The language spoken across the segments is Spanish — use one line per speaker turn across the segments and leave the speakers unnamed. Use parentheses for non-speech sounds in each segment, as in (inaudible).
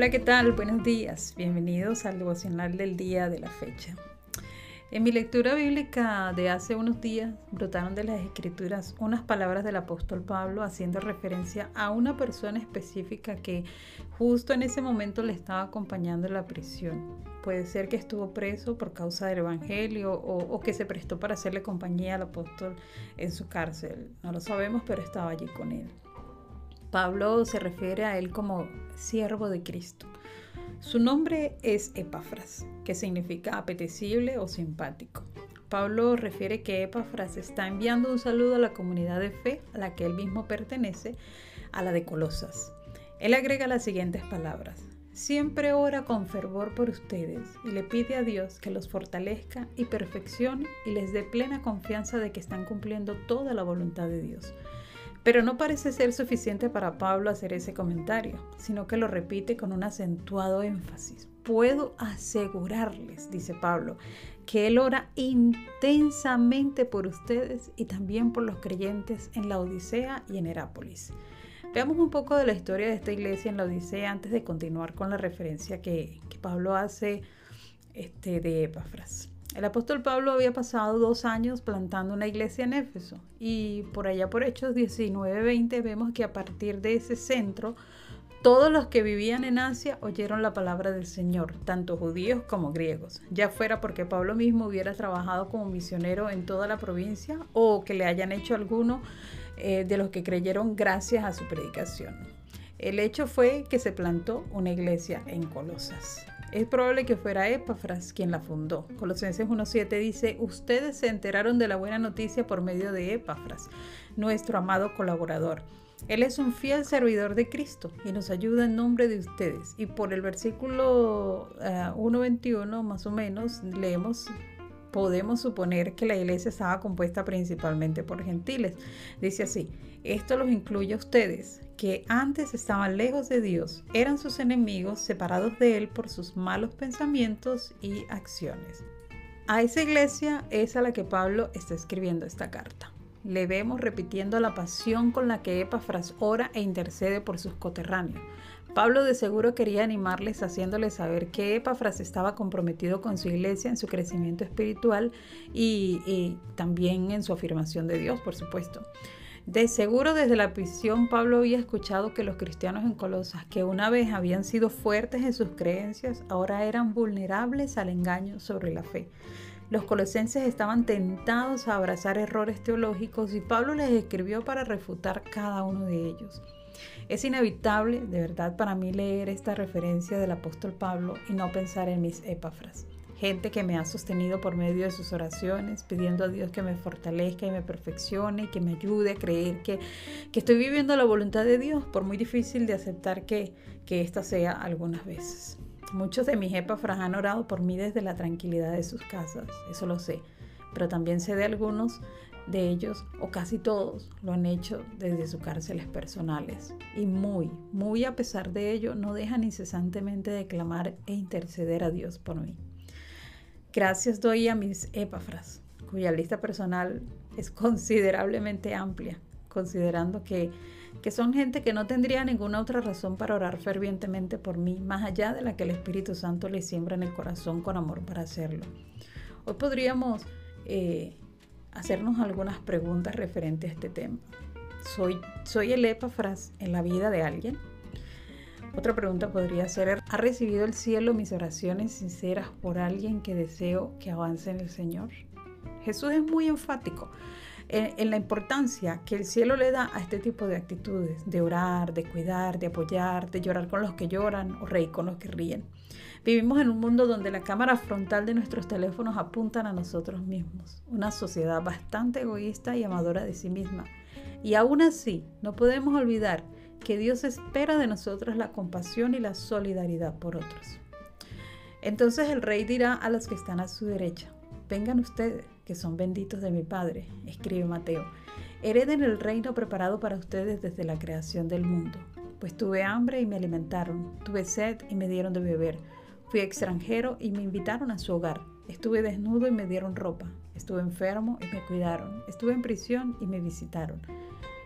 Hola, ¿qué tal? Buenos días. Bienvenidos al devocional del día de la fecha. En mi lectura bíblica de hace unos días brotaron de las escrituras unas palabras del apóstol Pablo haciendo referencia a una persona específica que justo en ese momento le estaba acompañando en la prisión. Puede ser que estuvo preso por causa del Evangelio o, o que se prestó para hacerle compañía al apóstol en su cárcel. No lo sabemos, pero estaba allí con él. Pablo se refiere a él como siervo de Cristo. Su nombre es Epafras, que significa apetecible o simpático. Pablo refiere que Epafras está enviando un saludo a la comunidad de fe a la que él mismo pertenece, a la de Colosas. Él agrega las siguientes palabras. Siempre ora con fervor por ustedes y le pide a Dios que los fortalezca y perfeccione y les dé plena confianza de que están cumpliendo toda la voluntad de Dios. Pero no parece ser suficiente para Pablo hacer ese comentario, sino que lo repite con un acentuado énfasis. Puedo asegurarles, dice Pablo, que Él ora intensamente por ustedes y también por los creyentes en la Odisea y en Herápolis. Veamos un poco de la historia de esta iglesia en la Odisea antes de continuar con la referencia que, Pablo hace este, de Epafras. El apóstol Pablo había pasado dos años plantando una iglesia en Éfeso y por allá por Hechos 19-20 vemos que a partir de ese centro todos los que vivían en Asia oyeron la palabra del Señor, tanto judíos como griegos, ya fuera porque Pablo mismo hubiera trabajado como misionero en toda la provincia o que le hayan hecho alguno eh, de los que creyeron gracias a su predicación. El hecho fue que se plantó una iglesia en Colosas. Es probable que fuera Epafras quien la fundó. Colosenses 1.7 dice, ustedes se enteraron de la buena noticia por medio de Epafras, nuestro amado colaborador. Él es un fiel servidor de Cristo y nos ayuda en nombre de ustedes. Y por el versículo 1.21 eh, más o menos leemos podemos suponer que la iglesia estaba compuesta principalmente por gentiles. Dice así, esto los incluye a ustedes, que antes estaban lejos de Dios, eran sus enemigos, separados de Él por sus malos pensamientos y acciones. A esa iglesia es a la que Pablo está escribiendo esta carta. Le vemos repitiendo la pasión con la que Epafras ora e intercede por sus coterráneos. Pablo de seguro quería animarles haciéndoles saber que Epafras estaba comprometido con su iglesia en su crecimiento espiritual y, y también en su afirmación de Dios, por supuesto. De seguro desde la prisión Pablo había escuchado que los cristianos en Colosas, que una vez habían sido fuertes en sus creencias, ahora eran vulnerables al engaño sobre la fe. Los colosenses estaban tentados a abrazar errores teológicos y Pablo les escribió para refutar cada uno de ellos. Es inevitable, de verdad, para mí leer esta referencia del apóstol Pablo y no pensar en mis epáfras gente que me ha sostenido por medio de sus oraciones, pidiendo a Dios que me fortalezca y me perfeccione y que me ayude a creer que, estoy viviendo la voluntad de Dios, por muy difícil de aceptar que, que esta sea algunas veces. Muchos de mis epafras han orado por mí desde la tranquilidad de sus casas, eso lo sé, pero también sé de algunos de ellos, o casi todos, lo han hecho desde sus cárceles personales. Y muy, muy a pesar de ello, no dejan incesantemente de clamar e interceder a Dios por mí. Gracias doy a mis epafras, cuya lista personal es (laughs) considerablemente amplia, considerando que, que son gente que no tendría ninguna otra razón para orar fervientemente por mí, más allá de la que el Espíritu Santo les siembra en el corazón con amor para hacerlo. Hoy podríamos eh, hacernos algunas preguntas referentes a este tema. ¿Soy, ¿Soy el epafras en la vida de alguien? Otra pregunta podría ser, ¿ha recibido el cielo mis oraciones sinceras por alguien que deseo que avance en el Señor? Jesús es muy enfático en, la importancia que el cielo le da a este tipo de actitudes, de orar, de cuidar, de apoyar, de llorar con los que lloran o reír con los que ríen. Vivimos en un mundo donde la cámara frontal de nuestros teléfonos apuntan a nosotros mismos, una sociedad bastante egoísta y amadora de sí misma. Y aún así, no podemos olvidar que Dios espera de nosotros la compasión y la solidaridad por otros. Entonces el rey dirá a los que están a su derecha, vengan ustedes, que son benditos de mi Padre, escribe Mateo, hereden el reino preparado para ustedes desde la creación del mundo. Pues tuve hambre y me alimentaron, tuve sed y me dieron de beber, fui extranjero y me invitaron a su hogar, estuve desnudo y me dieron ropa, estuve enfermo y me cuidaron, estuve en prisión y me visitaron.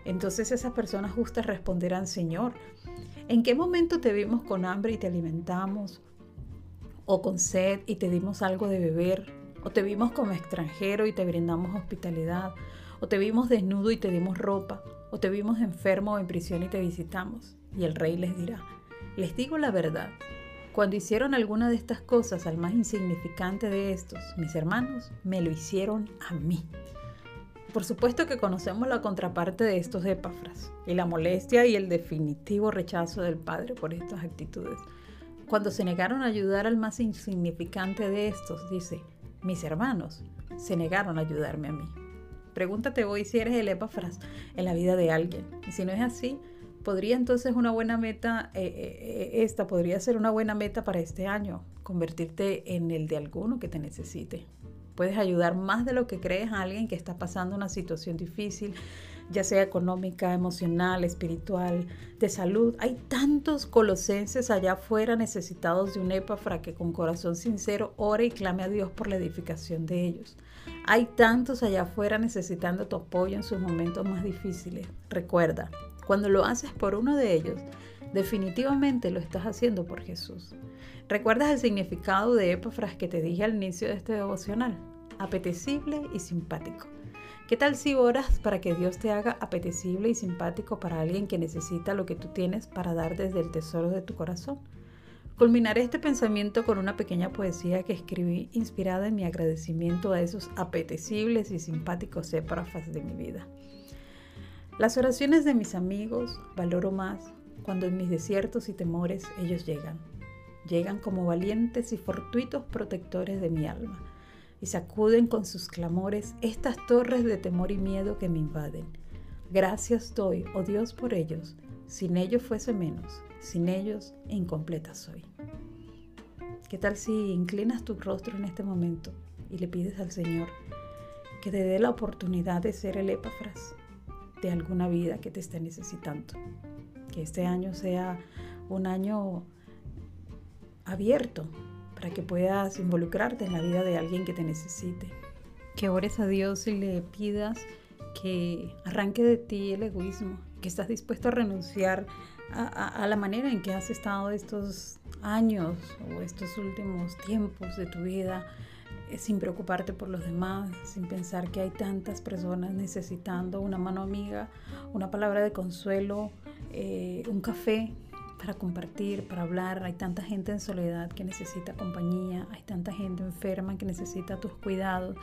Entonces esas personas justas responderán, Señor, ¿en qué momento te vimos con hambre y te alimentamos? ¿O con sed y te dimos algo de beber? ¿O te vimos como extranjero y te brindamos hospitalidad? ¿O te vimos desnudo y te dimos ropa? ¿O te vimos enfermo o en prisión y te visitamos? Y el rey les dirá, les digo la verdad, cuando hicieron alguna de estas cosas al más insignificante de estos, mis hermanos, me lo hicieron a mí. Por supuesto que conocemos la contraparte de estos epáfras y la molestia y el definitivo rechazo del Padre por estas actitudes. Cuando se negaron a ayudar al más insignificante de estos, dice, mis hermanos se negaron a ayudarme a mí. Pregúntate hoy si eres el epáfras en la vida de alguien. Y si no es así, podría entonces una buena meta, eh, eh, esta podría ser una buena meta para este año, convertirte en el de alguno que te necesite. Puedes ayudar más de lo que crees a alguien que está pasando una situación difícil, ya sea económica, emocional, espiritual, de salud. Hay tantos colosenses allá afuera necesitados de un epafra que con corazón sincero ore y clame a Dios por la edificación de ellos. Hay tantos allá afuera necesitando tu apoyo en sus momentos más difíciles. Recuerda, cuando lo haces por uno de ellos, definitivamente lo estás haciendo por Jesús. ¿Recuerdas el significado de Epafras que te dije al inicio de este devocional? Apetecible y simpático. ¿Qué tal si oras para que Dios te haga apetecible y simpático para alguien que necesita lo que tú tienes para dar desde el tesoro de tu corazón? Culminaré este pensamiento con una pequeña poesía que escribí inspirada en mi agradecimiento a esos apetecibles y simpáticos épafras de mi vida. Las oraciones de mis amigos valoro más cuando en mis desiertos y temores ellos llegan. Llegan como valientes y fortuitos protectores de mi alma y sacuden con sus clamores estas torres de temor y miedo que me invaden. Gracias doy, oh Dios, por ellos. Sin ellos fuese menos, sin ellos incompleta soy. ¿Qué tal si inclinas tu rostro en este momento y le pides al Señor que te dé la oportunidad de ser el Epafras? de alguna vida que te esté necesitando. Que este año sea un año abierto para que puedas involucrarte en la vida de alguien que te necesite. Que ores a Dios y le pidas que arranque de ti el egoísmo, que estás dispuesto a renunciar a, la manera en que has estado estos años o estos últimos tiempos de tu vida eh, sin preocuparte por los demás, sin pensar que hay tantas personas necesitando una mano amiga, una palabra de consuelo, eh, un café para compartir, para hablar. Hay tanta gente en soledad que necesita compañía, hay tanta gente enferma que necesita tus cuidados,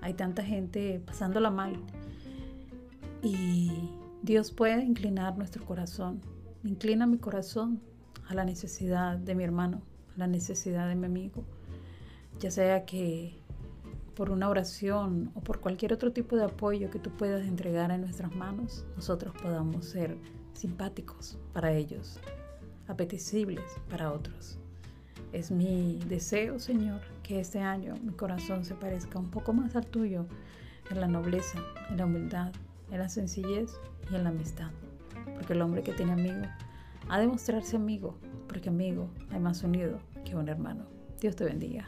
hay tanta gente pasándola mal. Y Dios puede inclinar nuestro corazón. Inclina mi corazón a la necesidad de mi hermano, a la necesidad de mi amigo ya sea que por una oración o por cualquier otro tipo de apoyo que tú puedas entregar en nuestras manos, nosotros podamos ser simpáticos para ellos, apetecibles para otros. Es mi deseo, Señor, que este año mi corazón se parezca un poco más al tuyo en la nobleza, en la humildad, en la sencillez y en la amistad. Porque el hombre que tiene amigo ha de mostrarse amigo, porque amigo hay más unido que un hermano. Dios te bendiga.